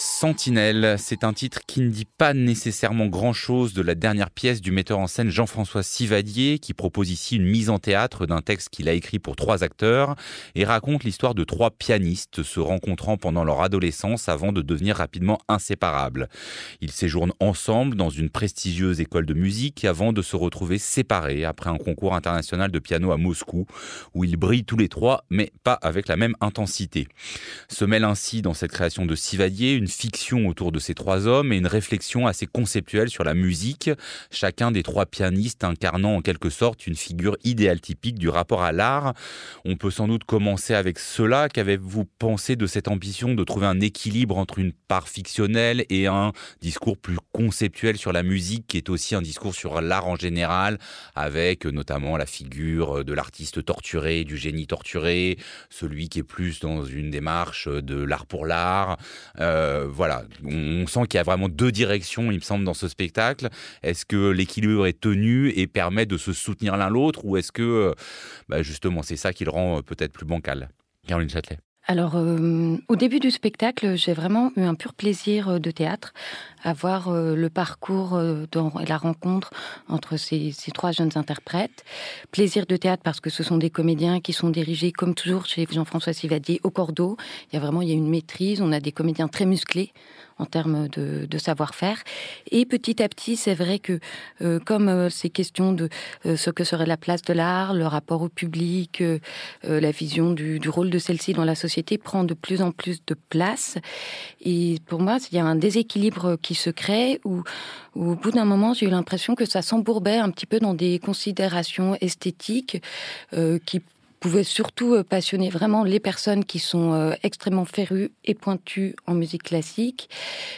Sentinelle, c'est un titre qui ne dit pas nécessairement grand-chose de la dernière pièce du metteur en scène Jean-François Sivadier, qui propose ici une mise en théâtre d'un texte qu'il a écrit pour trois acteurs et raconte l'histoire de trois pianistes se rencontrant pendant leur adolescence avant de devenir rapidement inséparables. Ils séjournent ensemble dans une prestigieuse école de musique avant de se retrouver séparés après un concours international de piano à Moscou, où ils brillent tous les trois, mais pas avec la même intensité. Se mêle ainsi dans cette création de Sivadier une fiction autour de ces trois hommes et une réflexion assez conceptuelle sur la musique, chacun des trois pianistes incarnant en quelque sorte une figure idéale typique du rapport à l'art. On peut sans doute commencer avec cela. Qu'avez-vous pensé de cette ambition de trouver un équilibre entre une part fictionnelle et un discours plus conceptuel sur la musique qui est aussi un discours sur l'art en général, avec notamment la figure de l'artiste torturé, du génie torturé, celui qui est plus dans une démarche de l'art pour l'art. Euh, euh, voilà, on, sent qu'il y a vraiment deux directions, il me semble, dans ce spectacle. Est-ce que l'équilibre est tenu et permet de se soutenir l'un l'autre, ou est-ce que, euh, bah, justement, c'est ça qui le rend euh, peut-être plus bancal? Caroline Châtelet. Alors, au début du spectacle, j'ai vraiment eu un pur plaisir de théâtre à voir le parcours dans la rencontre entre ces, trois jeunes interprètes. Plaisir de théâtre parce que ce sont des comédiens qui sont dirigés, comme toujours chez Jean-François Sivadier, au cordeau. Il y a vraiment une maîtrise. On a des comédiens très musclés en termes de, savoir-faire. Et petit à petit, c'est vrai que euh, comme euh, ces questions de euh, ce que serait la place de l'art, le rapport au public, la vision du, rôle de celle-ci dans la société prend de plus en plus de place. Et pour moi, il y a un déséquilibre qui se crée où, au bout d'un moment, j'ai eu l'impression que ça s'embourbait un petit peu dans des considérations esthétiques qui pouvait surtout euh, passionner vraiment les personnes qui sont euh, extrêmement férues et pointues en musique classique,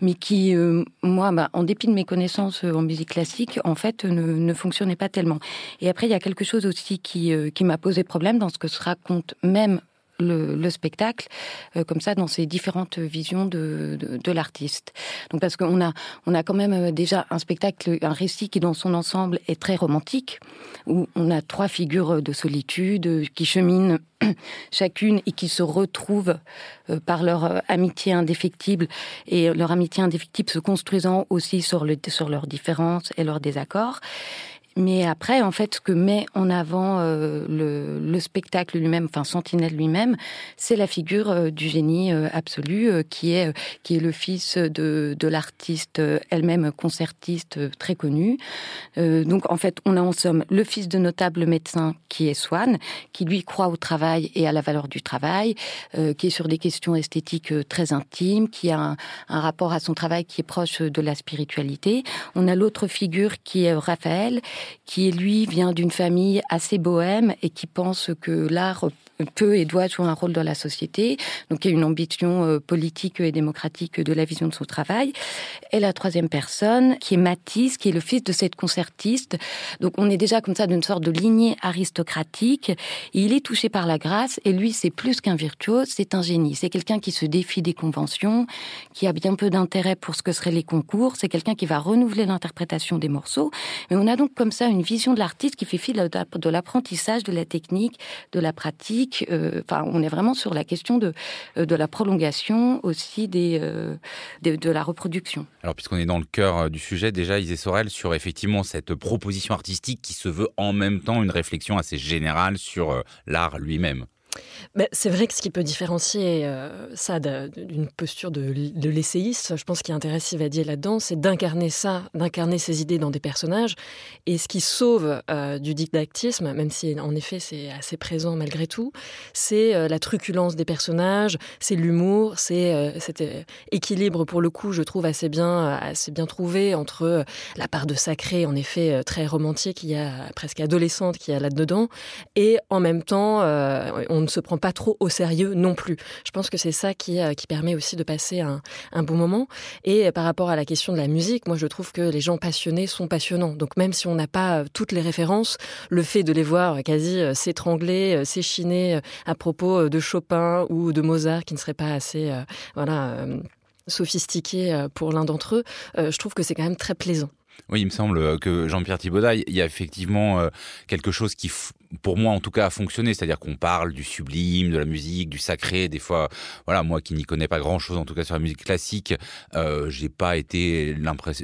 mais qui, euh, moi, bah, en dépit de mes connaissances en musique classique, en fait, ne, ne fonctionnaient pas tellement. Et après, il y a quelque chose aussi qui, qui m'a posé problème dans ce que se raconte même le, spectacle euh, comme ça dans ces différentes visions de, de, l'artiste. Donc parce qu'on a on a quand même euh, déjà un spectacle, un récit qui dans son ensemble est très romantique où on a trois figures de solitude qui cheminent chacune et qui se retrouvent euh, par leur amitié indéfectible et leur amitié indéfectible se construisant aussi sur, le, sur leurs différences et leurs désaccords. Mais après, en fait, ce que met en avant euh, le, le, spectacle lui-même, enfin Sentinelle lui-même, c'est la figure euh, du génie euh, absolu, qui est qui est le fils de, de l'artiste elle-même concertiste très connue. donc, en fait, on a en somme le fils de notable médecin qui est Swann, qui lui croit au travail et à la valeur du travail, qui est sur des questions esthétiques très intimes, qui a un, un rapport à son travail qui est proche de la spiritualité. On a l'autre figure qui est Raphaël qui lui vient d'une famille assez bohème et qui pense que l'art peut et doit jouer un rôle dans la société. Donc il y a une ambition euh, politique et démocratique de la vision de son travail. Et la troisième personne, qui est Matisse, qui est le fils de cette concertiste. Donc on est déjà comme ça d'une sorte de lignée aristocratique. il est touché par la grâce et lui c'est plus qu'un virtuose, c'est un génie. C'est quelqu'un qui se défie des conventions, qui a bien peu d'intérêt pour ce que seraient les concours. C'est quelqu'un qui va renouveler l'interprétation des morceaux. Mais on a donc comme ça une vision de l'artiste qui fait fi de l'apprentissage, de la technique, de la pratique euh, enfin, on est vraiment sur la question de, euh, de la prolongation aussi des, euh, de, la reproduction. Alors, puisqu'on est dans le cœur du sujet, déjà, Isée Sorel, sur effectivement cette proposition artistique qui se veut en même temps une réflexion assez générale sur l'art lui-même. C'est vrai que ce qui peut différencier euh, ça d'une posture de, de l'essayiste, je pense qu'il intéresse Sivadier là-dedans, c'est d'incarner ça, d'incarner ses idées dans des personnages. Et ce qui sauve euh, du didactisme, même si en effet c'est assez présent malgré tout, c'est euh, la truculence des personnages, c'est l'humour, c'est cet équilibre pour le coup, je trouve assez bien, assez bien trouvé entre la part de sacré, en effet très romantique, il y a presque adolescente qui a là-dedans, et en même temps, on ne se prend pas trop au sérieux non plus. Je pense que c'est ça qui, euh, qui permet aussi de passer un, un bon moment. Et par rapport à la question de la musique, moi je trouve que les gens passionnés sont passionnants. Donc même si on n'a pas euh, toutes les références, le fait de les voir quasi euh, s'étrangler, s'échiner à propos de Chopin ou de Mozart qui ne serait pas assez voilà sophistiqué pour l'un d'entre eux, je trouve que c'est quand même très plaisant. Oui, il me semble que Jean-Pierre Thibaudat, il y a effectivement quelque chose qui pour moi en tout cas, a fonctionné. C'est-à-dire qu'on parle du sublime, de la musique, du sacré. Des fois, voilà, moi qui n'y connais pas grand-chose, en tout cas sur la musique classique, euh, j'ai pas été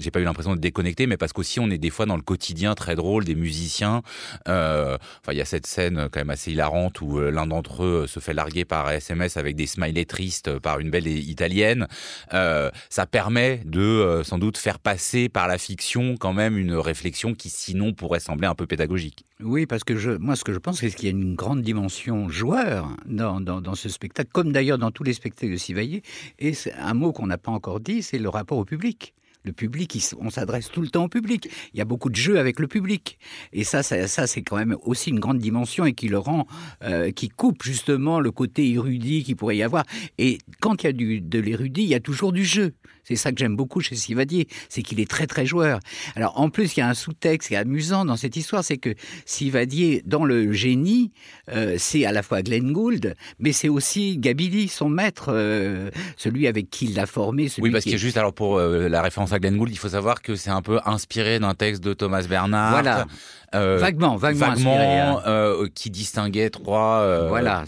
j'ai pas eu l'impression de déconnecter, mais parce qu'aussi on est des fois dans le quotidien très drôle des musiciens. Euh, il y a cette scène quand même assez hilarante où euh, l'un d'entre eux se fait larguer par SMS avec des smileys tristes par une belle italienne. Euh, ça permet de euh, sans doute faire passer par la fiction quand même une réflexion qui sinon pourrait sembler un peu pédagogique. Oui, parce que je, moi, ce que je pense, c'est qu'il y a une grande dimension joueur dans, ce spectacle, comme d'ailleurs dans tous les spectacles de Sivaillé. Et un mot qu'on n'a pas encore dit, c'est le rapport au public le public, on s'adresse tout le temps au public. Il y a beaucoup de jeux avec le public. Et ça, ça, ça c'est quand même aussi une grande dimension et qui le rend, euh, qui coupe justement le côté érudit qu'il pourrait y avoir. Et quand il y a du, de l'érudit, il y a toujours du jeu. C'est ça que j'aime beaucoup chez Sivadier, c'est qu'il est très très joueur. Alors en plus, il y a un sous-texte qui est amusant dans cette histoire, c'est que Sivadier, dans le génie, euh, c'est à la fois Glenn Gould, mais c'est aussi Gabili, son maître, euh, celui avec qui il l'a formé. oui, parce que juste alors pour euh, la référence à Glenn Gould, il faut savoir que c'est un peu inspiré d'un texte de Thomas Bernard. Voilà. Euh, vaguement, vaguement, vaguement inspiré, hein. euh, qui distinguait trois, euh, voilà,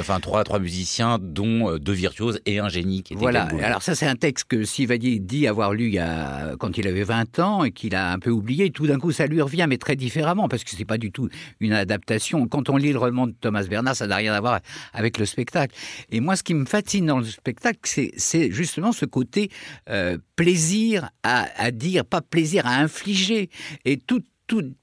enfin trois, trois musiciens, dont deux virtuoses et un génie. Qui était voilà. Alors ça, c'est un texte que Sivadi dit avoir lu il y a, quand il avait 20 ans et qu'il a un peu oublié. Tout d'un coup, ça lui revient, mais très différemment, parce que c'est pas du tout une adaptation. Quand on lit le roman de Thomas Bernard, ça n'a rien à voir avec le spectacle. Et moi, ce qui me fascine dans le spectacle, c'est justement ce côté euh, plaisir à, à dire, pas plaisir à infliger, et tout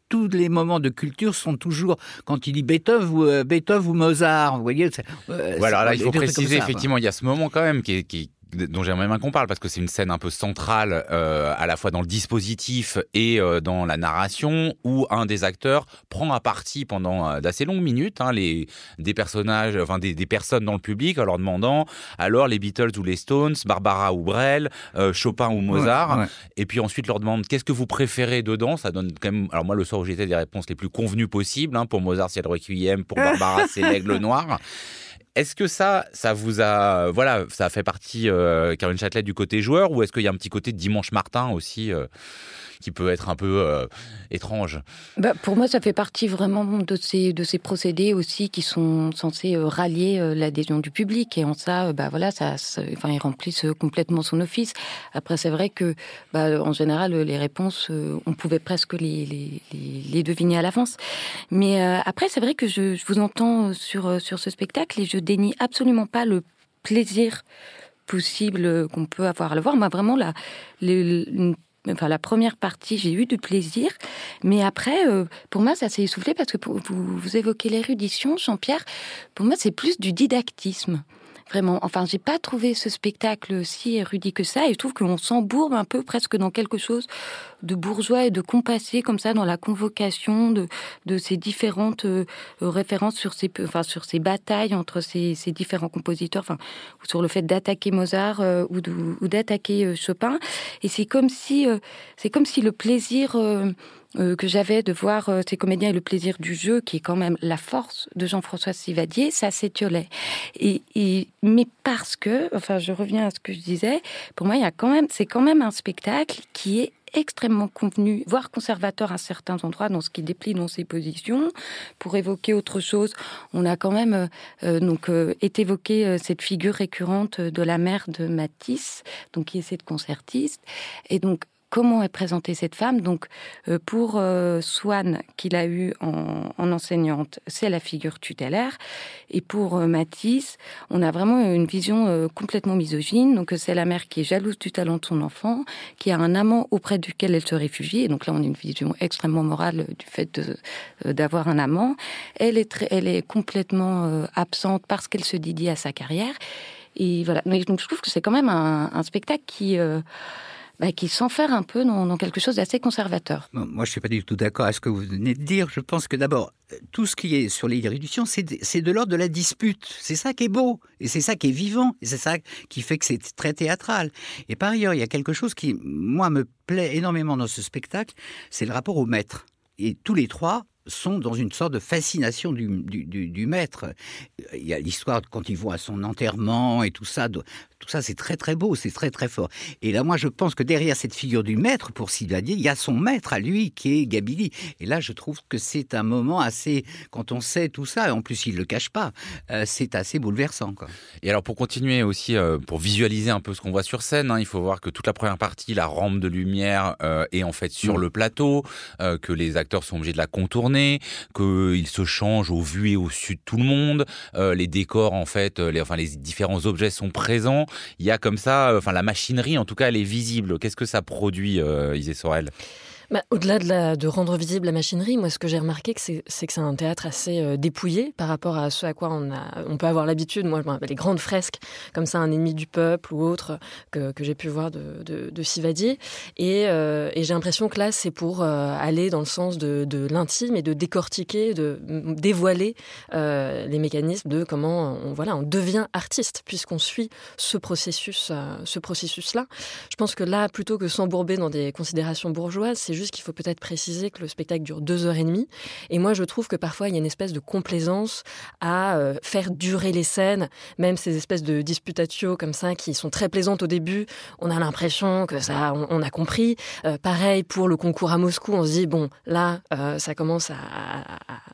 tous les moments de culture sont toujours quand il dit Beethoven ou, euh, Beethoven ou Mozart. Vous voyez. Euh, voilà, là, il faut préciser effectivement, il y a ce moment quand même qui est, qui, dont j'aimerais bien qu'on parle parce que c'est une scène un peu centrale euh, à la fois dans le dispositif et euh, dans la narration où un des acteurs prend à partie pendant euh, d'assez longues minutes hein, les des personnages enfin des, des, personnes dans le public en leur demandant alors les Beatles ou les Stones Barbara ou Brel euh, Chopin ou Mozart ouais, ouais. et puis ensuite leur demande qu'est-ce que vous préférez dedans? Ça donne quand même alors moi le soir où j'étais des réponses les plus convenues possibles hein, pour Mozart c'est le Requiem pour Barbara c'est l'aigle noir est-ce que ça, ça vous a, voilà, ça fait partie, euh, Caroline Châtelet, du côté joueur, ou est-ce qu'il y a un petit côté Dimanche Martin aussi euh, qui peut être un peu euh, étrange bah, Pour moi, ça fait partie vraiment de ces, de ces procédés aussi qui sont censés euh, rallier euh, l'adhésion du public. Et en ça, bah, voilà, ça, enfin, ils remplissent complètement son office. Après, c'est vrai que, bah, en général, les réponses, on pouvait presque les, les, deviner à l'avance. Mais après, c'est vrai que je, vous entends sur, sur ce spectacle et je dénie absolument pas le plaisir possible qu'on peut avoir à le voir. Moi, vraiment, la, une enfin la première partie, j'ai eu du plaisir, mais après, euh, pour moi, ça s'est essoufflé parce que vous évoquez l'érudition, Jean-Pierre. Pour moi, c'est plus du didactisme. Vraiment, enfin, j'ai pas trouvé ce spectacle si érudit que ça, et je trouve qu'on s'embourbe un peu presque dans quelque chose de bourgeois et de compassé comme ça dans la convocation de, de ces différentes euh, références sur ces, enfin, sur ces batailles entre ces, ces différents compositeurs, enfin, sur le fait d'attaquer Mozart euh, ou, d'attaquer euh, Chopin, et c'est comme si, c'est comme si le plaisir que j'avais de voir euh, ces comédiens et le plaisir du jeu, qui est quand même la force de Jean-François Sivadier, ça s'étiolait. Et, mais parce que, enfin, je reviens à ce que je disais, pour moi, il y a quand même, c'est quand même un spectacle qui est extrêmement convenu, voire conservateur à certains endroits dans ce qui déplie dans ses positions. Pour évoquer autre chose, on a quand même euh, donc euh, évoqué euh, cette figure récurrente de la mère de Matisse, donc qui est cette concertiste, et donc comment est présentée cette femme. Donc, euh, pour euh, Swann, qu'il a eu en, en enseignante, c'est la figure tutélaire. Et pour euh, Matisse, on a vraiment une vision euh, complètement misogyne. Donc, c'est la mère qui est jalouse du talent de son enfant, qui a un amant auprès duquel elle se réfugie. Et donc là, on a une vision extrêmement morale du fait d'avoir un amant. Elle est, très, elle est complètement absente parce qu'elle se dédie à sa carrière. Et voilà. Donc, je trouve que c'est quand même un, un spectacle qui bah, qui s'enferme un peu dans, quelque chose d'assez conservateur. Moi, je ne suis pas du tout d'accord avec ce que vous venez de dire. Je pense que d'abord, tout ce qui est sur l'érudition, c'est de, l'ordre de la dispute. C'est ça qui est beau, et c'est ça qui est vivant, et c'est ça qui fait que c'est très théâtral. Et par ailleurs, il y a quelque chose qui, moi, me plaît énormément dans ce spectacle, c'est le rapport au maître. Et tous les trois sont dans une sorte de fascination du maître. Il y a l'histoire quand ils vont à son enterrement et tout ça, Tout ça, c'est très très beau, c'est très très fort. Et là, moi, je pense que derrière cette figure du maître, pour Sylvadier, il y a son maître à lui, qui est Gabili. Et là, je trouve que c'est un moment assez, quand on sait tout ça, en plus, il le cache pas, euh, c'est assez bouleversant. Quoi. Et alors, pour continuer aussi, euh, pour visualiser un peu ce qu'on voit sur scène, hein, il faut voir que toute la première partie, la rampe de lumière euh, est en fait sur mm. le plateau, que les acteurs sont obligés de la contourner, qu'ils se changent au vu et au su de tout le monde, les décors, en fait, les, enfin, les différents objets sont présents. Il y a comme ça, enfin, la machinerie, en tout cas, elle est visible. Qu'est-ce que ça produit, Isée Sorel? Bah, Au-delà de, rendre visible la machinerie, moi, ce que j'ai remarqué, c'est que c'est un théâtre assez euh, dépouillé par rapport à ce à quoi on, a, on peut avoir l'habitude. Moi, les grandes fresques, comme ça, Un ennemi du peuple ou autre, que, j'ai pu voir de, de, de Sivadier. Et, euh, et j'ai l'impression que là, c'est pour euh, aller dans le sens de, l'intime et de décortiquer, de dévoiler les mécanismes de comment on, voilà, on devient artiste, puisqu'on suit ce processus, ce processus-là. Je pense que là, plutôt que s'embourber dans des considérations bourgeoises, c'est juste qu'il faut peut-être préciser que le spectacle dure deux heures et demie. Et moi, je trouve que parfois, il y a une espèce de complaisance à euh, faire durer les scènes, même ces espèces de disputatio comme ça, qui sont très plaisantes au début. On a l'impression que ça, on, a compris. Euh, pareil pour le concours à Moscou, on se dit, bon, là, euh, ça commence à,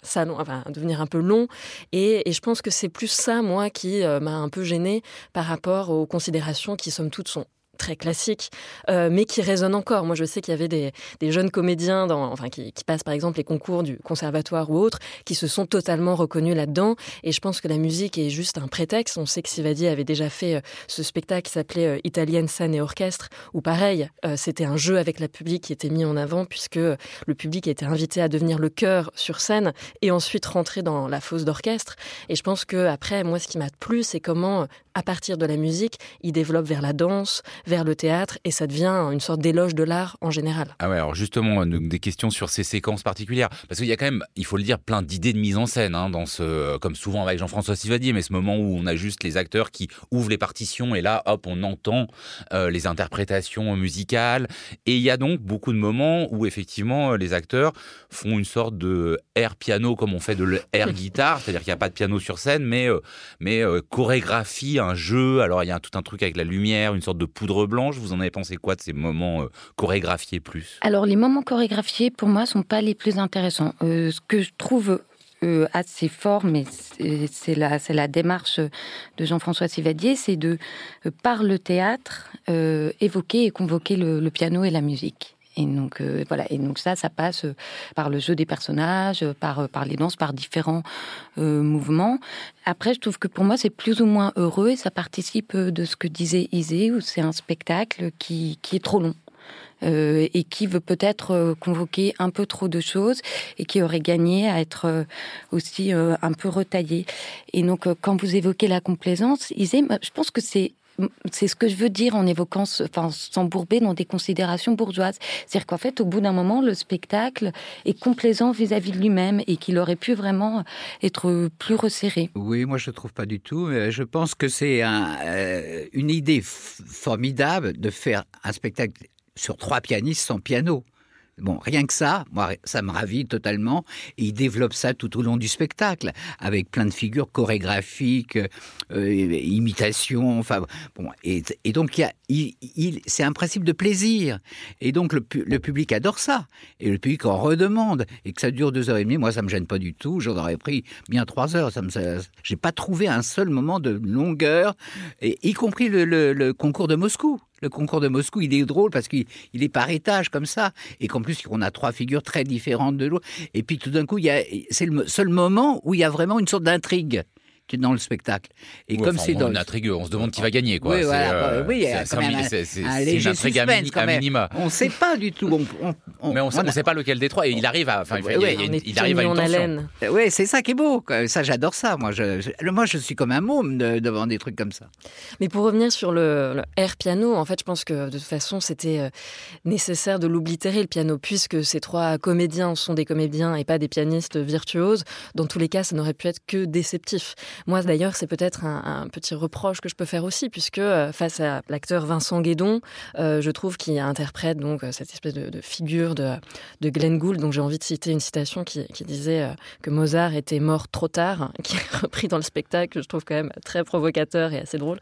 enfin, à, devenir un peu long. Et, et je pense que c'est plus ça, moi, qui m'a un peu gêné par rapport aux considérations qui, somme toute, sont très classique, euh, mais qui résonne encore. Moi, je sais qu'il y avait des, jeunes comédiens, dans, enfin, qui, passent par exemple les concours du conservatoire ou autres, qui se sont totalement reconnus là-dedans. Et je pense que la musique est juste un prétexte. On sait que Sivadi avait déjà fait euh, ce spectacle qui s'appelait euh, Italienne scène et orchestre, où pareil, c'était un jeu avec la public qui était mis en avant, puisque le public était invité à devenir le chœur sur scène et ensuite rentrer dans la fosse d'orchestre. Et je pense que après, moi, ce qui m'a plu, c'est comment, à partir de la musique, il développe vers la danse, le théâtre et ça devient une sorte d'éloge de l'art en général. Ah ouais, alors justement, des questions sur ces séquences particulières. Parce qu'il y a quand même, il faut le dire, plein d'idées de mise en scène, hein, dans ce, comme souvent avec Jean-François Sivadier, mais ce moment où on a juste les acteurs qui ouvrent les partitions et là, hop, on entend euh, les interprétations musicales. Et il y a donc beaucoup de moments où effectivement les acteurs font une sorte de air piano comme on fait de l'air guitare, c'est-à-dire qu'il n'y a pas de piano sur scène, mais, euh, mais euh, chorégraphie un jeu. Alors il y a tout un truc avec la lumière, une sorte de poudre blanche. Vous en avez pensé quoi de ces moments euh, chorégraphiés plus? Alors les moments chorégraphiés, pour moi, sont pas les plus intéressants. Euh, ce que je trouve euh, assez fort, mais c'est la, la démarche de Jean-François Sivadier, c'est de, par le théâtre, évoquer et convoquer le piano et la musique. Et donc euh, voilà, et donc ça, ça passe euh, par le jeu des personnages, euh, par par les danses, par différents mouvements. Après, je trouve que pour moi, c'est plus ou moins heureux et ça participe de ce que disait Isée, où c'est un spectacle qui qui est trop long. et qui veut peut-être convoquer un peu trop de choses et qui aurait gagné à être aussi un peu retaillé. Et donc, quand vous évoquez la complaisance, Isée, je pense que c'est c'est ce que je veux dire en évoquant, enfin, s'embourber dans des considérations bourgeoises. C'est-à-dire qu'en fait, au bout d'un moment, le spectacle est complaisant vis-à-vis de lui-même et qu'il aurait pu vraiment être plus resserré. Oui, moi je ne trouve pas du tout. Je pense que c'est euh, une idée formidable de faire un spectacle sur trois pianistes sans piano. Bon, rien que ça, moi, ça me ravit totalement. Et il développe ça tout au long du spectacle, avec plein de figures chorégraphiques, euh, imitations. Enfin, bon, et, donc il, y c'est un principe de plaisir. Et donc le, public adore ça, et le public en redemande. Et que ça dure deux heures et demie, moi, ça me gêne pas du tout. J'en aurais pris bien trois heures. Ça me, j'ai pas trouvé un seul moment de longueur, y compris le, le concours de Moscou le concours de Moscou, il est drôle parce qu'il est par étage comme ça, et qu'en plus on a trois figures très différentes de l'autre. Et puis tout d'un coup, c'est le seul moment où il y a vraiment une sorte d'intrigue dans le spectacle. Et comme c'est dans intrigue, on se demande qui va gagner quoi. Oui, voilà, oui, c'est un, léger intrigue à, minima. On ne sait pas du tout. mais on ne sait pas lequel des trois. Et il arrive à, enfin, il, arrive à une tension. Oui, c'est ça qui est beau. Ça, j'adore ça. Moi, je, moi, je suis comme un môme devant des trucs comme ça. Mais pour revenir sur le, air piano, en fait, je pense que de toute façon, c'était euh, nécessaire de l'oblitérer le piano, puisque ces trois comédiens sont des comédiens et pas des pianistes virtuoses. Dans tous les cas, ça n'aurait pu être que déceptif. Moi, d'ailleurs, c'est peut-être un, petit reproche que je peux faire aussi, puisque euh, face à l'acteur Vincent Guédon, euh, je trouve qu'il interprète donc cette espèce de, figure de, de, Glenn Gould. Donc, j'ai envie de citer une citation qui, disait que Mozart était mort trop tard, qui est repris dans le spectacle. Je trouve quand même très provocateur et assez drôle.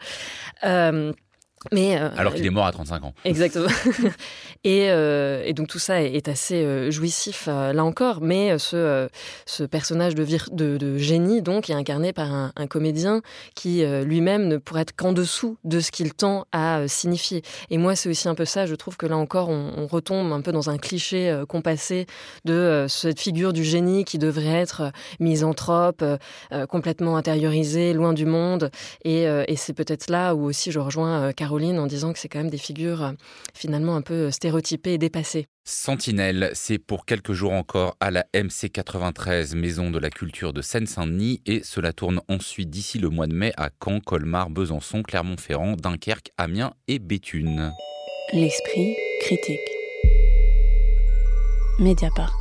Mais, euh, Alors qu'il est mort à 35 ans. Exactement. et, euh, et, donc tout ça est, assez euh, jouissif là encore, mais ce, ce personnage de, de, de, génie donc est incarné par un, un comédien qui lui-même ne pourrait être qu'en dessous de ce qu'il tend à signifier. Et moi c'est aussi un peu ça, je trouve que là encore on, on retombe un peu dans un cliché compassé de cette figure du génie qui devrait être misanthrope, complètement intériorisé, loin du monde. Et, et c'est peut-être là où aussi je rejoins Caroline en disant que c'est quand même des figures euh, finalement un peu euh, stéréotypées et dépassées. Sentinelle, c'est pour quelques jours encore à la MC93, Maison de la Culture de Seine-Saint-Denis, et cela tourne ensuite d'ici le mois de mai à Caen, Colmar, Besançon, Clermont-Ferrand, Dunkerque, Amiens et Béthune. L'esprit critique. Mediapart.